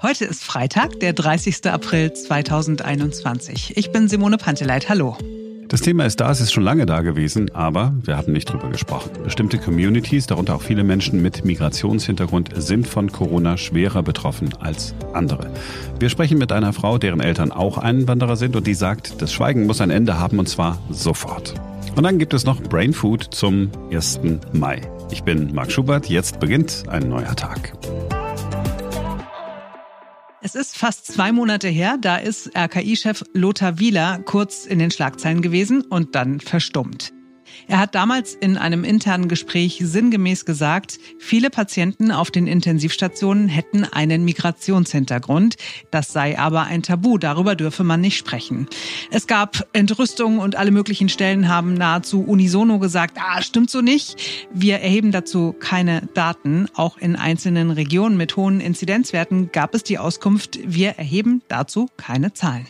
Heute ist Freitag, der 30. April 2021. Ich bin Simone Panteleit. Hallo. Das Thema ist da, es ist schon lange da gewesen, aber wir haben nicht drüber gesprochen. Bestimmte Communities, darunter auch viele Menschen mit Migrationshintergrund, sind von Corona schwerer betroffen als andere. Wir sprechen mit einer Frau, deren Eltern auch Einwanderer sind und die sagt, das Schweigen muss ein Ende haben und zwar sofort. Und dann gibt es noch Brain Food zum 1. Mai. Ich bin Marc Schubert, jetzt beginnt ein neuer Tag. Es ist fast zwei Monate her, da ist RKI-Chef Lothar Wieler kurz in den Schlagzeilen gewesen und dann verstummt. Er hat damals in einem internen Gespräch sinngemäß gesagt, viele Patienten auf den Intensivstationen hätten einen Migrationshintergrund. Das sei aber ein Tabu, darüber dürfe man nicht sprechen. Es gab Entrüstungen und alle möglichen Stellen haben nahezu unisono gesagt, ah, stimmt so nicht. Wir erheben dazu keine Daten. Auch in einzelnen Regionen mit hohen Inzidenzwerten gab es die Auskunft, wir erheben dazu keine Zahlen.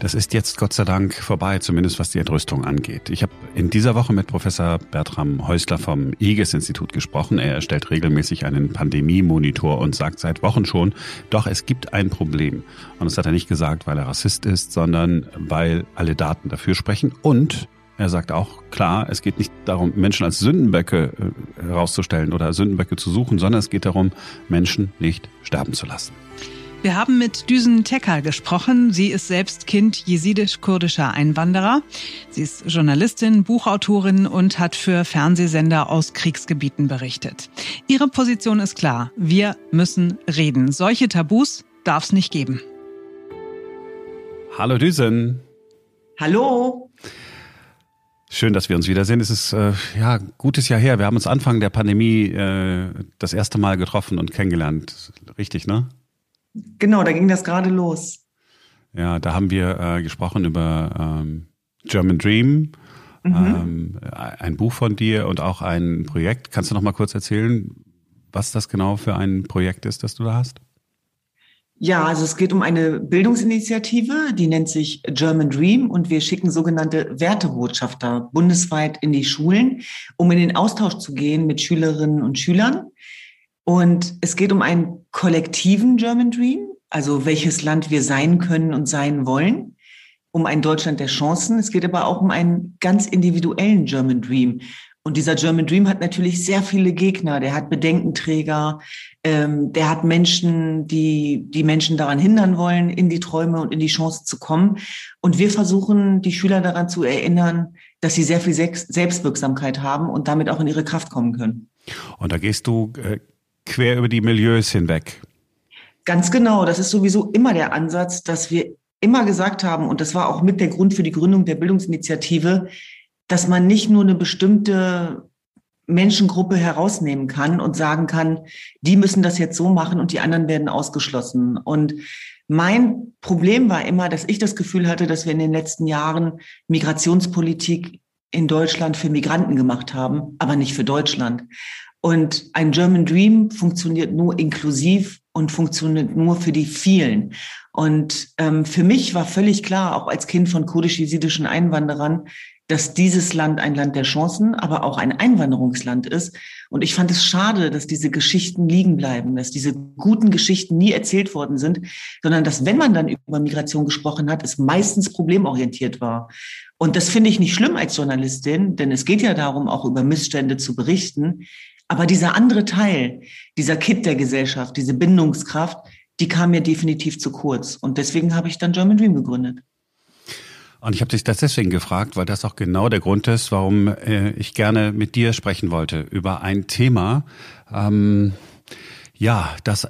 Das ist jetzt Gott sei Dank vorbei, zumindest was die Entrüstung angeht. Ich habe in dieser Woche mit Professor Bertram Häusler vom IGES-Institut gesprochen. Er erstellt regelmäßig einen Pandemie-Monitor und sagt seit Wochen schon, doch es gibt ein Problem. Und das hat er nicht gesagt, weil er Rassist ist, sondern weil alle Daten dafür sprechen. Und er sagt auch, klar, es geht nicht darum, Menschen als Sündenböcke äh, herauszustellen oder Sündenböcke zu suchen, sondern es geht darum, Menschen nicht sterben zu lassen. Wir haben mit Düsen Tekal gesprochen. Sie ist selbst Kind jesidisch-kurdischer Einwanderer. Sie ist Journalistin, Buchautorin und hat für Fernsehsender aus Kriegsgebieten berichtet. Ihre Position ist klar. Wir müssen reden. Solche Tabus darf es nicht geben. Hallo Düsen. Hallo. Schön, dass wir uns wiedersehen. Es ist äh, ja gutes Jahr her. Wir haben uns Anfang der Pandemie äh, das erste Mal getroffen und kennengelernt. Richtig, ne? Genau, da ging das gerade los. Ja, da haben wir äh, gesprochen über ähm, German Dream, mhm. ähm, ein Buch von dir und auch ein Projekt. Kannst du noch mal kurz erzählen, was das genau für ein Projekt ist, das du da hast? Ja, also es geht um eine Bildungsinitiative, die nennt sich German Dream und wir schicken sogenannte Wertebotschafter bundesweit in die Schulen, um in den Austausch zu gehen mit Schülerinnen und Schülern und es geht um einen kollektiven German Dream, also welches Land wir sein können und sein wollen, um ein Deutschland der Chancen. Es geht aber auch um einen ganz individuellen German Dream. Und dieser German Dream hat natürlich sehr viele Gegner. Der hat Bedenkenträger, ähm, der hat Menschen, die die Menschen daran hindern wollen, in die Träume und in die Chance zu kommen. Und wir versuchen, die Schüler daran zu erinnern, dass sie sehr viel Selbstwirksamkeit haben und damit auch in ihre Kraft kommen können. Und da gehst du äh, quer über die Milieus hinweg. Ganz genau. Das ist sowieso immer der Ansatz, dass wir immer gesagt haben, und das war auch mit der Grund für die Gründung der Bildungsinitiative, dass man nicht nur eine bestimmte Menschengruppe herausnehmen kann und sagen kann, die müssen das jetzt so machen und die anderen werden ausgeschlossen. Und mein Problem war immer, dass ich das Gefühl hatte, dass wir in den letzten Jahren Migrationspolitik in Deutschland für Migranten gemacht haben, aber nicht für Deutschland. Und ein German Dream funktioniert nur inklusiv und funktioniert nur für die vielen. Und ähm, für mich war völlig klar, auch als Kind von kurdisch-jesidischen Einwanderern, dass dieses Land ein Land der Chancen, aber auch ein Einwanderungsland ist. Und ich fand es schade, dass diese Geschichten liegen bleiben, dass diese guten Geschichten nie erzählt worden sind, sondern dass, wenn man dann über Migration gesprochen hat, es meistens problemorientiert war. Und das finde ich nicht schlimm als Journalistin, denn es geht ja darum, auch über Missstände zu berichten. Aber dieser andere Teil, dieser Kit der Gesellschaft, diese Bindungskraft, die kam mir definitiv zu kurz. Und deswegen habe ich dann German Dream gegründet. Und ich habe dich das deswegen gefragt, weil das auch genau der Grund ist, warum äh, ich gerne mit dir sprechen wollte über ein Thema, ähm, ja, das,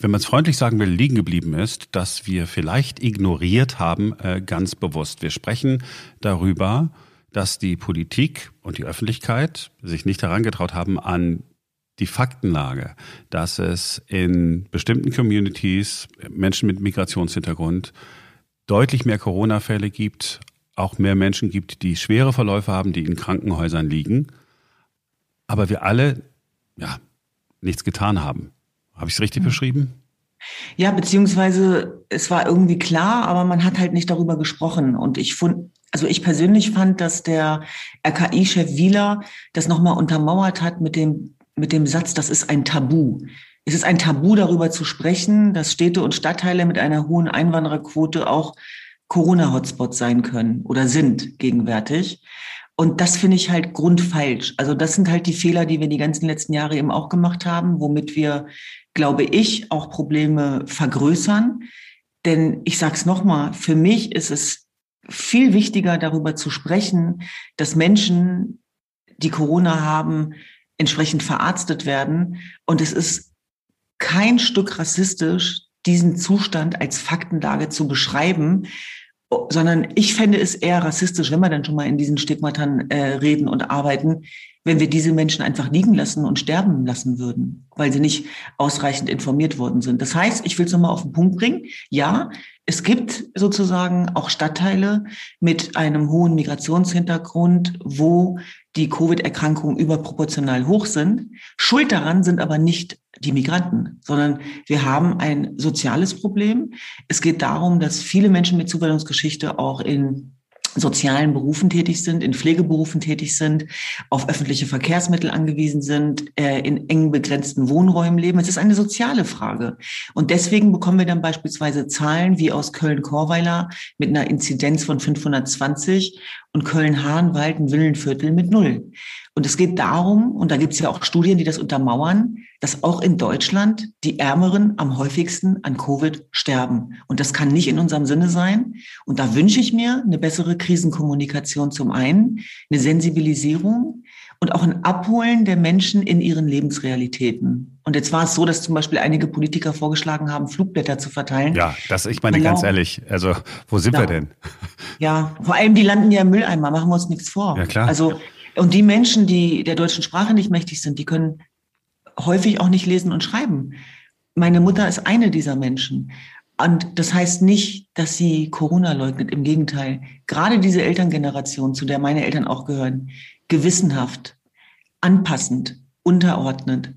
wenn man es freundlich sagen will, liegen geblieben ist, dass wir vielleicht ignoriert haben, äh, ganz bewusst. Wir sprechen darüber, dass die Politik und die Öffentlichkeit sich nicht herangetraut haben an die Faktenlage, dass es in bestimmten Communities Menschen mit Migrationshintergrund deutlich mehr Corona-Fälle gibt, auch mehr Menschen gibt, die schwere Verläufe haben, die in Krankenhäusern liegen, aber wir alle ja nichts getan haben. Habe ich es richtig mhm. beschrieben? Ja, beziehungsweise es war irgendwie klar, aber man hat halt nicht darüber gesprochen. Und ich fand, also ich persönlich fand, dass der RKI-Chef Wieler das nochmal untermauert hat mit dem, mit dem Satz, das ist ein Tabu. es ist ein Tabu, darüber zu sprechen, dass Städte und Stadtteile mit einer hohen Einwandererquote auch Corona-Hotspots sein können oder sind gegenwärtig. Und das finde ich halt grundfalsch. Also das sind halt die Fehler, die wir die ganzen letzten Jahre eben auch gemacht haben, womit wir, glaube ich, auch Probleme vergrößern. Denn ich sage es nochmal, für mich ist es viel wichtiger, darüber zu sprechen, dass Menschen, die Corona haben, entsprechend verarztet werden. Und es ist kein Stück rassistisch, diesen Zustand als Faktenlage zu beschreiben, sondern ich fände es eher rassistisch, wenn wir dann schon mal in diesen Stigmatern äh, reden und arbeiten, wenn wir diese Menschen einfach liegen lassen und sterben lassen würden, weil sie nicht ausreichend informiert worden sind. Das heißt, ich will es nochmal auf den Punkt bringen. Ja, es gibt sozusagen auch Stadtteile mit einem hohen Migrationshintergrund, wo die Covid-Erkrankungen überproportional hoch sind. Schuld daran sind aber nicht die Migranten, sondern wir haben ein soziales Problem. Es geht darum, dass viele Menschen mit Zuwanderungsgeschichte auch in sozialen Berufen tätig sind, in Pflegeberufen tätig sind, auf öffentliche Verkehrsmittel angewiesen sind, äh, in eng begrenzten Wohnräumen leben. Es ist eine soziale Frage. Und deswegen bekommen wir dann beispielsweise Zahlen wie aus Köln-Korweiler mit einer Inzidenz von 520 und Köln-Hahnwald ein Villenviertel mit null. Und es geht darum, und da gibt es ja auch Studien, die das untermauern, dass auch in Deutschland die Ärmeren am häufigsten an Covid sterben. Und das kann nicht in unserem Sinne sein. Und da wünsche ich mir eine bessere Krisenkommunikation zum einen, eine Sensibilisierung und auch ein Abholen der Menschen in ihren Lebensrealitäten. Und jetzt war es so, dass zum Beispiel einige Politiker vorgeschlagen haben, Flugblätter zu verteilen. Ja, das, ich meine genau. ganz ehrlich, also wo sind ja. wir denn? Ja, vor allem die landen ja im Mülleimer, machen wir uns nichts vor. Ja, klar. Also und die Menschen, die der deutschen Sprache nicht mächtig sind, die können häufig auch nicht lesen und schreiben. Meine Mutter ist eine dieser Menschen. Und das heißt nicht, dass sie Corona leugnet. Im Gegenteil. Gerade diese Elterngeneration, zu der meine Eltern auch gehören, gewissenhaft, anpassend, unterordnend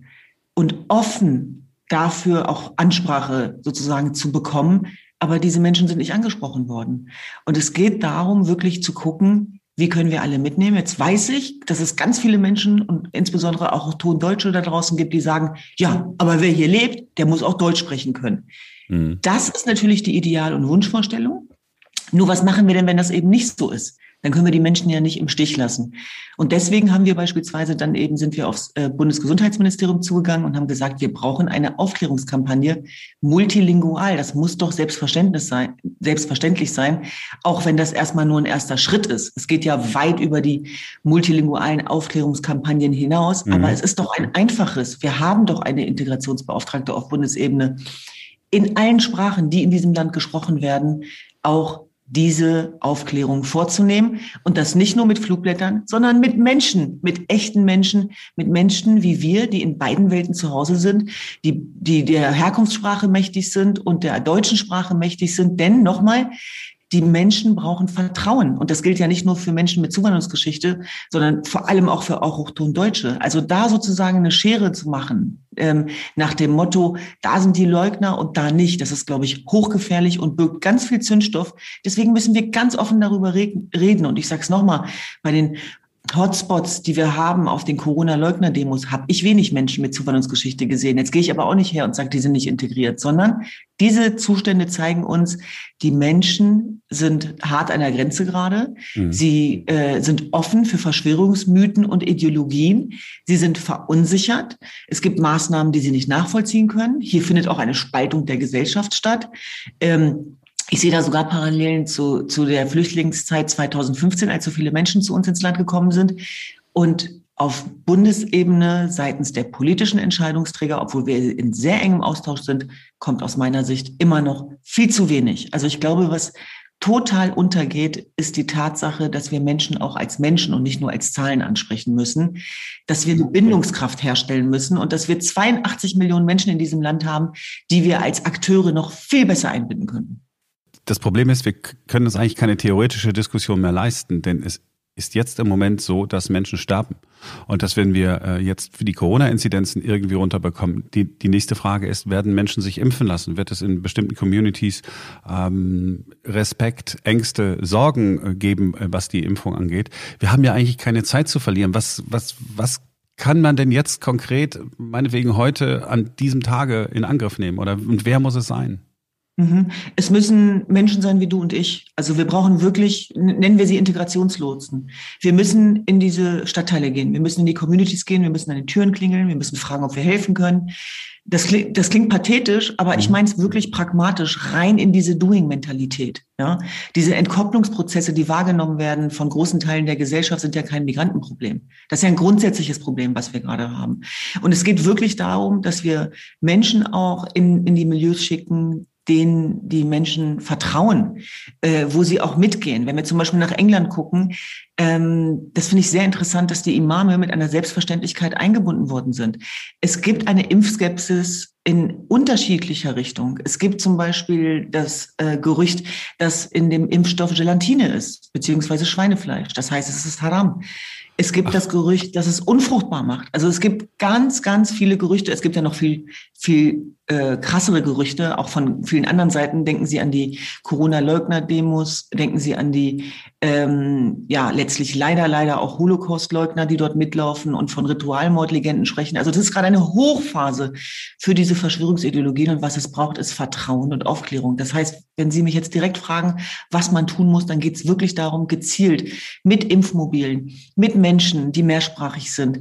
und offen dafür auch Ansprache sozusagen zu bekommen. Aber diese Menschen sind nicht angesprochen worden. Und es geht darum, wirklich zu gucken, wie können wir alle mitnehmen? Jetzt weiß ich, dass es ganz viele Menschen und insbesondere auch Tondeutsche da draußen gibt, die sagen, ja, aber wer hier lebt, der muss auch Deutsch sprechen können. Mhm. Das ist natürlich die Ideal- und Wunschvorstellung. Nur was machen wir denn, wenn das eben nicht so ist? Dann können wir die Menschen ja nicht im Stich lassen. Und deswegen haben wir beispielsweise dann eben sind wir aufs äh, Bundesgesundheitsministerium zugegangen und haben gesagt, wir brauchen eine Aufklärungskampagne multilingual. Das muss doch selbstverständlich sein, selbstverständlich sein, auch wenn das erstmal nur ein erster Schritt ist. Es geht ja weit über die multilingualen Aufklärungskampagnen hinaus, mhm. aber es ist doch ein einfaches. Wir haben doch eine Integrationsbeauftragte auf Bundesebene in allen Sprachen, die in diesem Land gesprochen werden, auch diese Aufklärung vorzunehmen. Und das nicht nur mit Flugblättern, sondern mit Menschen, mit echten Menschen, mit Menschen wie wir, die in beiden Welten zu Hause sind, die, die der Herkunftssprache mächtig sind und der deutschen Sprache mächtig sind. Denn nochmal, die Menschen brauchen Vertrauen. Und das gilt ja nicht nur für Menschen mit Zuwanderungsgeschichte, sondern vor allem auch für auch Deutsche. Also da sozusagen eine Schere zu machen, ähm, nach dem Motto, da sind die Leugner und da nicht. Das ist, glaube ich, hochgefährlich und birgt ganz viel Zündstoff. Deswegen müssen wir ganz offen darüber reden. Und ich sage es nochmal, bei den Hotspots, die wir haben auf den Corona-Leugner-Demos, habe ich wenig Menschen mit Zuwanderungsgeschichte gesehen. Jetzt gehe ich aber auch nicht her und sage, die sind nicht integriert, sondern diese Zustände zeigen uns, die Menschen sind hart an der Grenze gerade. Mhm. Sie äh, sind offen für Verschwörungsmythen und Ideologien. Sie sind verunsichert. Es gibt Maßnahmen, die sie nicht nachvollziehen können. Hier findet auch eine Spaltung der Gesellschaft statt. Ähm, ich sehe da sogar Parallelen zu, zu der Flüchtlingszeit 2015, als so viele Menschen zu uns ins Land gekommen sind. Und auf Bundesebene seitens der politischen Entscheidungsträger, obwohl wir in sehr engem Austausch sind, kommt aus meiner Sicht immer noch viel zu wenig. Also ich glaube, was total untergeht, ist die Tatsache, dass wir Menschen auch als Menschen und nicht nur als Zahlen ansprechen müssen, dass wir eine Bindungskraft herstellen müssen und dass wir 82 Millionen Menschen in diesem Land haben, die wir als Akteure noch viel besser einbinden könnten das Problem ist, wir können uns eigentlich keine theoretische Diskussion mehr leisten, denn es ist jetzt im Moment so, dass Menschen sterben. Und dass wenn wir äh, jetzt für die Corona-Inzidenzen irgendwie runterbekommen, die, die nächste Frage ist, werden Menschen sich impfen lassen? Wird es in bestimmten Communities ähm, Respekt, Ängste, Sorgen äh, geben, äh, was die Impfung angeht? Wir haben ja eigentlich keine Zeit zu verlieren. Was, was, was kann man denn jetzt konkret, meinetwegen heute, an diesem Tage in Angriff nehmen? Oder und wer muss es sein? Mhm. Es müssen Menschen sein wie du und ich. Also wir brauchen wirklich, nennen wir sie Integrationslotsen. Wir müssen in diese Stadtteile gehen, wir müssen in die Communities gehen, wir müssen an den Türen klingeln, wir müssen fragen, ob wir helfen können. Das klingt, das klingt pathetisch, aber ich mhm. meine es wirklich pragmatisch, rein in diese Doing-Mentalität. Ja? Diese Entkopplungsprozesse, die wahrgenommen werden von großen Teilen der Gesellschaft, sind ja kein Migrantenproblem. Das ist ja ein grundsätzliches Problem, was wir gerade haben. Und es geht wirklich darum, dass wir Menschen auch in, in die Milieus schicken, denen die Menschen vertrauen, äh, wo sie auch mitgehen. Wenn wir zum Beispiel nach England gucken, ähm, das finde ich sehr interessant, dass die Imame mit einer Selbstverständlichkeit eingebunden worden sind. Es gibt eine Impfskepsis in unterschiedlicher Richtung. Es gibt zum Beispiel das äh, Gerücht, dass in dem Impfstoff Gelatine ist, beziehungsweise Schweinefleisch. Das heißt, es ist haram. Es gibt Ach. das Gerücht, dass es unfruchtbar macht. Also es gibt ganz, ganz viele Gerüchte. Es gibt ja noch viel, viel äh, krassere Gerüchte, auch von vielen anderen Seiten. Denken Sie an die Corona-Leugner-Demos, denken Sie an die, ähm, ja, letztlich leider, leider auch Holocaust-Leugner, die dort mitlaufen und von Ritualmordlegenden sprechen. Also das ist gerade eine Hochphase für diese Verschwörungsideologien und was es braucht, ist Vertrauen und Aufklärung. Das heißt, wenn Sie mich jetzt direkt fragen, was man tun muss, dann geht es wirklich darum, gezielt mit Impfmobilen, mit Menschen, die mehrsprachig sind,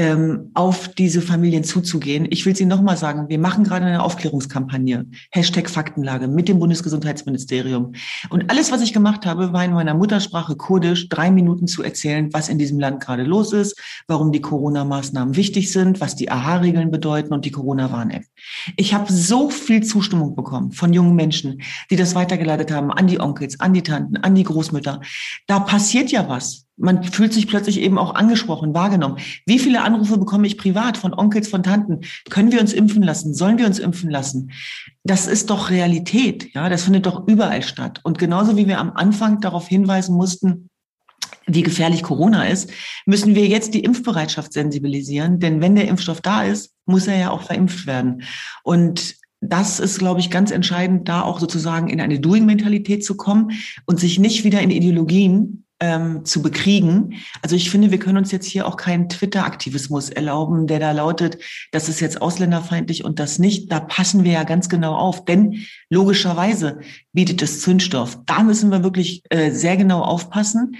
ähm, auf diese Familien zuzugehen. Ich will Sie nochmal sagen, wir machen gerade eine Aufklärungskampagne, Hashtag Faktenlage mit dem Bundesgesundheitsministerium. Und alles, was ich gemacht habe, war in meiner Muttersprache Kurdisch drei Minuten zu erzählen, was in diesem Land gerade los ist, warum die Corona-Maßnahmen wichtig sind, was die AHA-Regeln bedeuten und die Corona-Warn-App. Ich habe so viel Zustimmung bekommen von jungen Menschen, die das weitergeleitet haben an die Onkels, an die Tanten, an die Großmütter. Da passiert ja was man fühlt sich plötzlich eben auch angesprochen, wahrgenommen. Wie viele Anrufe bekomme ich privat von Onkels, von Tanten? Können wir uns impfen lassen? Sollen wir uns impfen lassen? Das ist doch Realität. Ja, das findet doch überall statt. Und genauso wie wir am Anfang darauf hinweisen mussten, wie gefährlich Corona ist, müssen wir jetzt die Impfbereitschaft sensibilisieren. Denn wenn der Impfstoff da ist, muss er ja auch verimpft werden. Und das ist, glaube ich, ganz entscheidend, da auch sozusagen in eine Doing-Mentalität zu kommen und sich nicht wieder in Ideologien ähm, zu bekriegen. Also ich finde, wir können uns jetzt hier auch keinen Twitter-Aktivismus erlauben, der da lautet, das ist jetzt ausländerfeindlich und das nicht. Da passen wir ja ganz genau auf, denn logischerweise bietet es Zündstoff. Da müssen wir wirklich äh, sehr genau aufpassen.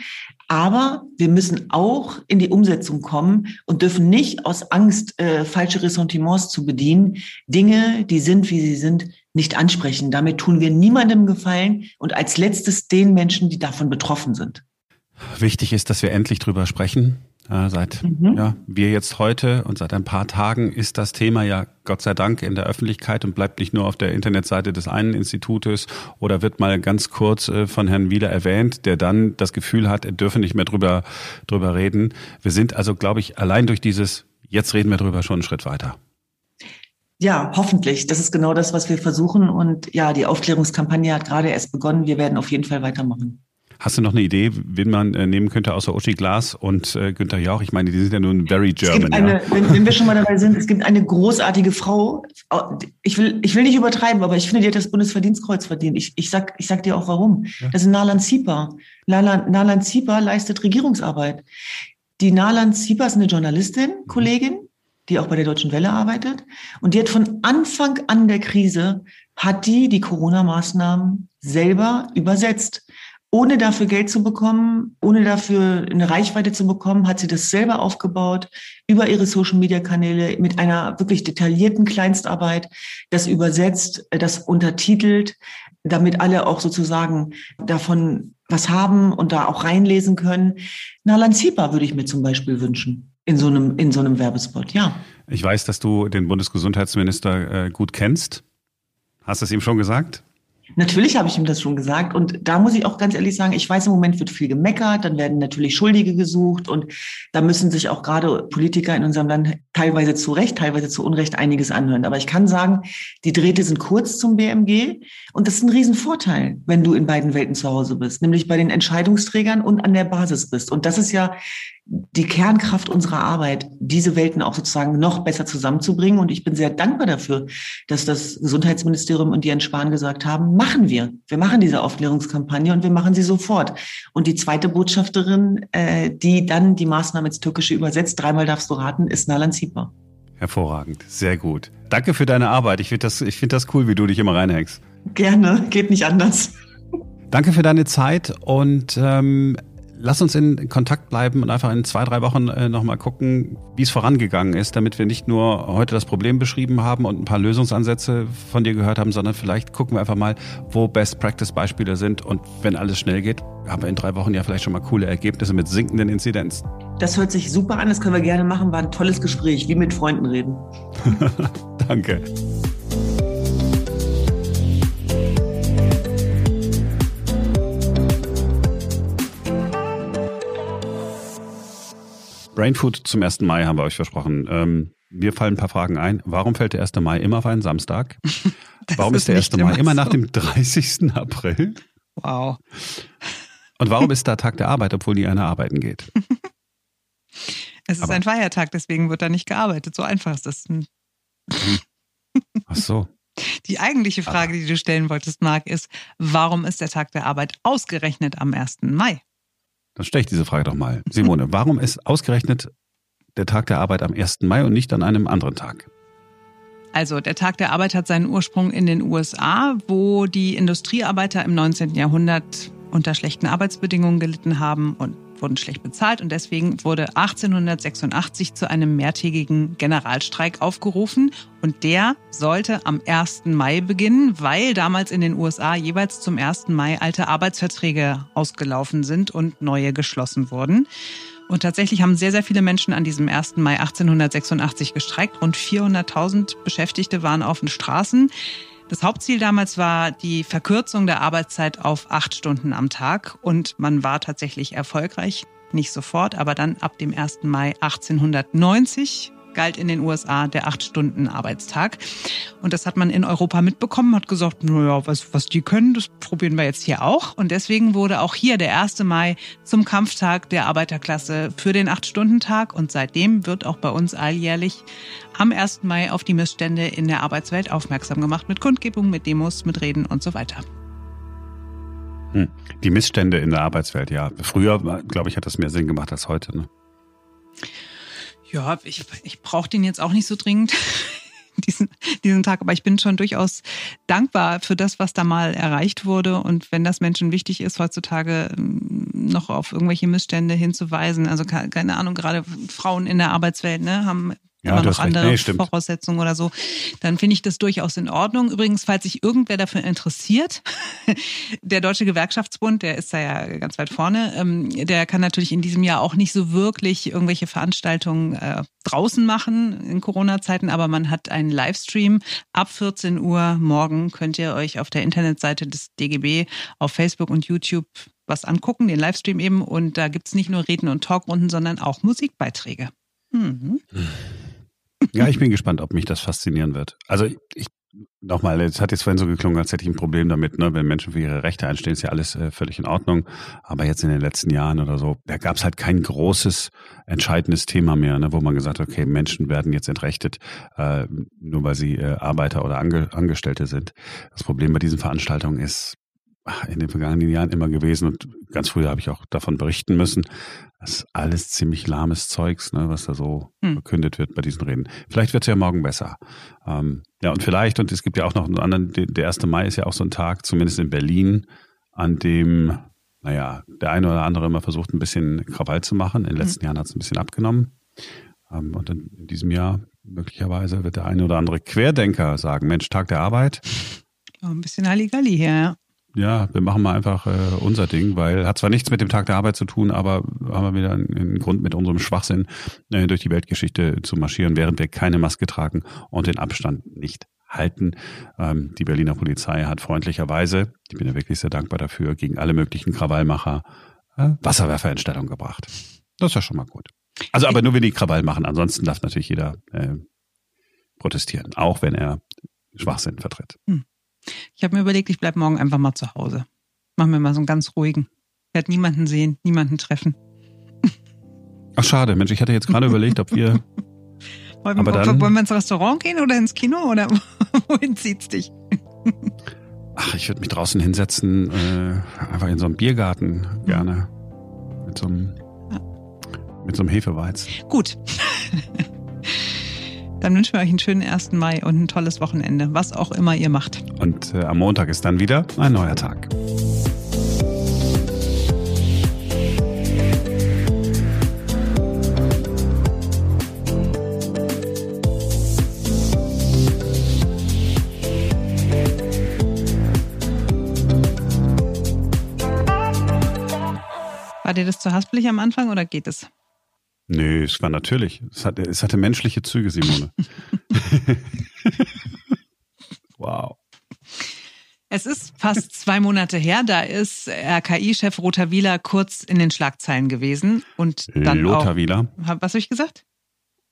Aber wir müssen auch in die Umsetzung kommen und dürfen nicht aus Angst, äh, falsche Ressentiments zu bedienen, Dinge, die sind, wie sie sind, nicht ansprechen. Damit tun wir niemandem Gefallen und als letztes den Menschen, die davon betroffen sind. Wichtig ist, dass wir endlich drüber sprechen. Seit mhm. ja, wir jetzt heute und seit ein paar Tagen ist das Thema ja Gott sei Dank in der Öffentlichkeit und bleibt nicht nur auf der Internetseite des einen Institutes oder wird mal ganz kurz äh, von Herrn Wieler erwähnt, der dann das Gefühl hat, er dürfe nicht mehr drüber, drüber reden. Wir sind also, glaube ich, allein durch dieses Jetzt reden wir drüber schon einen Schritt weiter. Ja, hoffentlich. Das ist genau das, was wir versuchen. Und ja, die Aufklärungskampagne hat gerade erst begonnen. Wir werden auf jeden Fall weitermachen. Hast du noch eine Idee, wen man äh, nehmen könnte außer Uschi Glas und äh, Günther Jauch? Ich meine, die sind ja nun very German. Eine, ja. wenn, wenn, wir schon mal dabei sind, es gibt eine großartige Frau. Ich will, ich will nicht übertreiben, aber ich finde, die hat das Bundesverdienstkreuz verdient. Ich, ich, sag, ich sag dir auch warum. Ja. Das ist Nalan Zieper. Nalan, Nalan Zieper leistet Regierungsarbeit. Die Nalan Zieper ist eine Journalistin, mhm. Kollegin, die auch bei der Deutschen Welle arbeitet. Und die hat von Anfang an der Krise, hat die die Corona-Maßnahmen selber übersetzt ohne dafür Geld zu bekommen, ohne dafür eine Reichweite zu bekommen, hat sie das selber aufgebaut über ihre Social-Media-Kanäle mit einer wirklich detaillierten Kleinstarbeit, das übersetzt, das untertitelt, damit alle auch sozusagen davon was haben und da auch reinlesen können. Nalan Zipa würde ich mir zum Beispiel wünschen in so einem, in so einem Werbespot, ja. Ich weiß, dass du den Bundesgesundheitsminister äh, gut kennst. Hast du es ihm schon gesagt? Natürlich habe ich ihm das schon gesagt. Und da muss ich auch ganz ehrlich sagen, ich weiß, im Moment wird viel gemeckert, dann werden natürlich Schuldige gesucht und da müssen sich auch gerade Politiker in unserem Land teilweise zu Recht, teilweise zu Unrecht einiges anhören. Aber ich kann sagen, die Drähte sind kurz zum BMG und das ist ein Riesenvorteil, wenn du in beiden Welten zu Hause bist, nämlich bei den Entscheidungsträgern und an der Basis bist. Und das ist ja die Kernkraft unserer Arbeit, diese Welten auch sozusagen noch besser zusammenzubringen. Und ich bin sehr dankbar dafür, dass das Gesundheitsministerium und Jens Spahn gesagt haben, machen wir. Wir machen diese Aufklärungskampagne und wir machen sie sofort. Und die zweite Botschafterin, äh, die dann die Maßnahme ins Türkische übersetzt, dreimal darfst du raten, ist Nalan Zipa. Hervorragend, sehr gut. Danke für deine Arbeit. Ich finde das, ich finde das cool, wie du dich immer reinhängst. Gerne, geht nicht anders. Danke für deine Zeit und ähm, lass uns in Kontakt bleiben und einfach in zwei, drei Wochen äh, nochmal gucken, wie es vorangegangen ist, damit wir nicht nur heute das Problem beschrieben haben und ein paar Lösungsansätze von dir gehört haben, sondern vielleicht gucken wir einfach mal, wo Best-Practice-Beispiele sind und wenn alles schnell geht, haben wir in drei Wochen ja vielleicht schon mal coole Ergebnisse mit sinkenden Inzidenzen. Das hört sich super an, das können wir gerne machen, war ein tolles Gespräch, wie mit Freunden reden. Danke. Brainfood zum 1. Mai haben wir euch versprochen. Ähm, mir fallen ein paar Fragen ein. Warum fällt der 1. Mai immer auf einen Samstag? warum ist, ist der 1. Mai immer, nach dem 30. April? Wow. Und warum ist da Tag der Arbeit, obwohl nie einer arbeiten geht? es ist Aber, ein Feiertag, deswegen wird da nicht gearbeitet. So einfach ist das. Ach so. Die eigentliche Frage, die du stellen wolltest, Marc, ist, warum ist der Tag der Arbeit ausgerechnet am 1. Mai? Dann stelle ich diese Frage doch mal. Simone, warum ist ausgerechnet der Tag der Arbeit am 1. Mai und nicht an einem anderen Tag? Also der Tag der Arbeit hat seinen Ursprung in den USA, wo die Industriearbeiter im 19. Jahrhundert unter schlechten Arbeitsbedingungen gelitten haben und wurden schlecht bezahlt und deswegen wurde 1886 zu einem mehrtägigen Generalstreik aufgerufen und der sollte am 1. Mai beginnen, weil damals in den USA jeweils zum 1. Mai alte Arbeitsverträge ausgelaufen sind und neue geschlossen wurden. Und tatsächlich haben sehr, sehr viele Menschen an diesem 1. Mai 1886 gestreikt. Rund 400.000 Beschäftigte waren auf den Straßen. Das Hauptziel damals war die Verkürzung der Arbeitszeit auf acht Stunden am Tag und man war tatsächlich erfolgreich. Nicht sofort, aber dann ab dem 1. Mai 1890 galt in den USA der acht Stunden Arbeitstag. Und das hat man in Europa mitbekommen, hat gesagt, naja, was, was die können, das probieren wir jetzt hier auch. Und deswegen wurde auch hier der 1. Mai zum Kampftag der Arbeiterklasse für den Acht-Stunden-Tag. Und seitdem wird auch bei uns alljährlich am 1. Mai auf die Missstände in der Arbeitswelt aufmerksam gemacht mit Kundgebungen, mit Demos, mit Reden und so weiter. Hm. Die Missstände in der Arbeitswelt, ja. Früher, glaube ich, hat das mehr Sinn gemacht als heute. Ne? Ja, ich, ich brauche den jetzt auch nicht so dringend, diesen, diesen Tag, aber ich bin schon durchaus dankbar für das, was da mal erreicht wurde. Und wenn das Menschen wichtig ist, heutzutage ähm, noch auf irgendwelche Missstände hinzuweisen, also keine Ahnung, gerade Frauen in der Arbeitswelt ne, haben ja, immer noch andere nee, Voraussetzungen oder so, dann finde ich das durchaus in Ordnung. Übrigens, falls sich irgendwer dafür interessiert, der Deutsche Gewerkschaftsbund, der ist da ja ganz weit vorne, ähm, der kann natürlich in diesem Jahr auch nicht so wirklich irgendwelche Veranstaltungen äh, draußen machen in Corona-Zeiten, aber man hat einen Livestream ab 14 Uhr morgen könnt ihr euch auf der Internetseite des DGB auf Facebook und YouTube was angucken, den Livestream eben. Und da gibt's nicht nur Reden und Talkrunden, sondern auch Musikbeiträge. Mhm. Ja, ich bin gespannt, ob mich das faszinieren wird. Also ich Nochmal, es hat jetzt vorhin so geklungen, als hätte ich ein Problem damit, ne? wenn Menschen für ihre Rechte einstehen, ist ja alles äh, völlig in Ordnung. Aber jetzt in den letzten Jahren oder so, da gab es halt kein großes, entscheidendes Thema mehr, ne? wo man gesagt hat, okay, Menschen werden jetzt entrechtet, äh, nur weil sie äh, Arbeiter oder Ange Angestellte sind. Das Problem bei diesen Veranstaltungen ist, in den vergangenen Jahren immer gewesen und ganz früher habe ich auch davon berichten müssen. Das ist alles ziemlich lahmes Zeugs, ne, was da so hm. verkündet wird bei diesen Reden. Vielleicht wird es ja morgen besser. Ähm, ja, und vielleicht, und es gibt ja auch noch einen anderen, der 1. Mai ist ja auch so ein Tag, zumindest in Berlin, an dem, naja, der eine oder andere immer versucht, ein bisschen Krawall zu machen. In den hm. letzten hm. Jahren hat es ein bisschen abgenommen. Ähm, und in, in diesem Jahr möglicherweise wird der eine oder andere Querdenker sagen, Mensch, Tag der Arbeit. Oh, ein bisschen Halligalli hier, ja ja, wir machen mal einfach äh, unser Ding, weil hat zwar nichts mit dem Tag der Arbeit zu tun, aber haben wir wieder einen, einen Grund mit unserem Schwachsinn äh, durch die Weltgeschichte zu marschieren, während wir keine Maske tragen und den Abstand nicht halten. Ähm, die Berliner Polizei hat freundlicherweise, ich bin ja wirklich sehr dankbar dafür, gegen alle möglichen Krawallmacher äh, Wasserwerfer in Stellung gebracht. Das ist ja schon mal gut. Also aber nur wenn die Krawall machen. Ansonsten darf natürlich jeder äh, protestieren, auch wenn er Schwachsinn vertritt. Hm. Ich habe mir überlegt, ich bleibe morgen einfach mal zu Hause. Machen wir mal so einen ganz ruhigen. Ich werde niemanden sehen, niemanden treffen. Ach schade, Mensch, ich hatte jetzt gerade überlegt, ob wir. wollen, aber dann, wollen wir ins Restaurant gehen oder ins Kino oder wohin zieht's dich? Ach, ich würde mich draußen hinsetzen, äh, einfach in so einem Biergarten gerne. Mit so einem, mit so einem Hefeweiz. Gut. Dann wünschen wir euch einen schönen 1. Mai und ein tolles Wochenende, was auch immer ihr macht. Und äh, am Montag ist dann wieder ein neuer Tag. War dir das zu haspelig am Anfang oder geht es? Nö, es war natürlich. Es hatte, es hatte menschliche Züge, Simone. wow. Es ist fast zwei Monate her, da ist RKI-Chef Roter Wieler kurz in den Schlagzeilen gewesen und dann Lothar auch, Wieler. Was habe ich gesagt?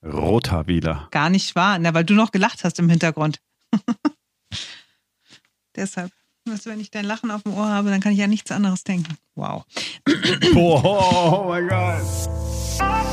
Roter Wieler. Gar nicht wahr, na, weil du noch gelacht hast im Hintergrund. Deshalb. Weißt du, wenn ich dein Lachen auf dem Ohr habe, dann kann ich ja nichts anderes denken. Wow. oh, oh mein Gott.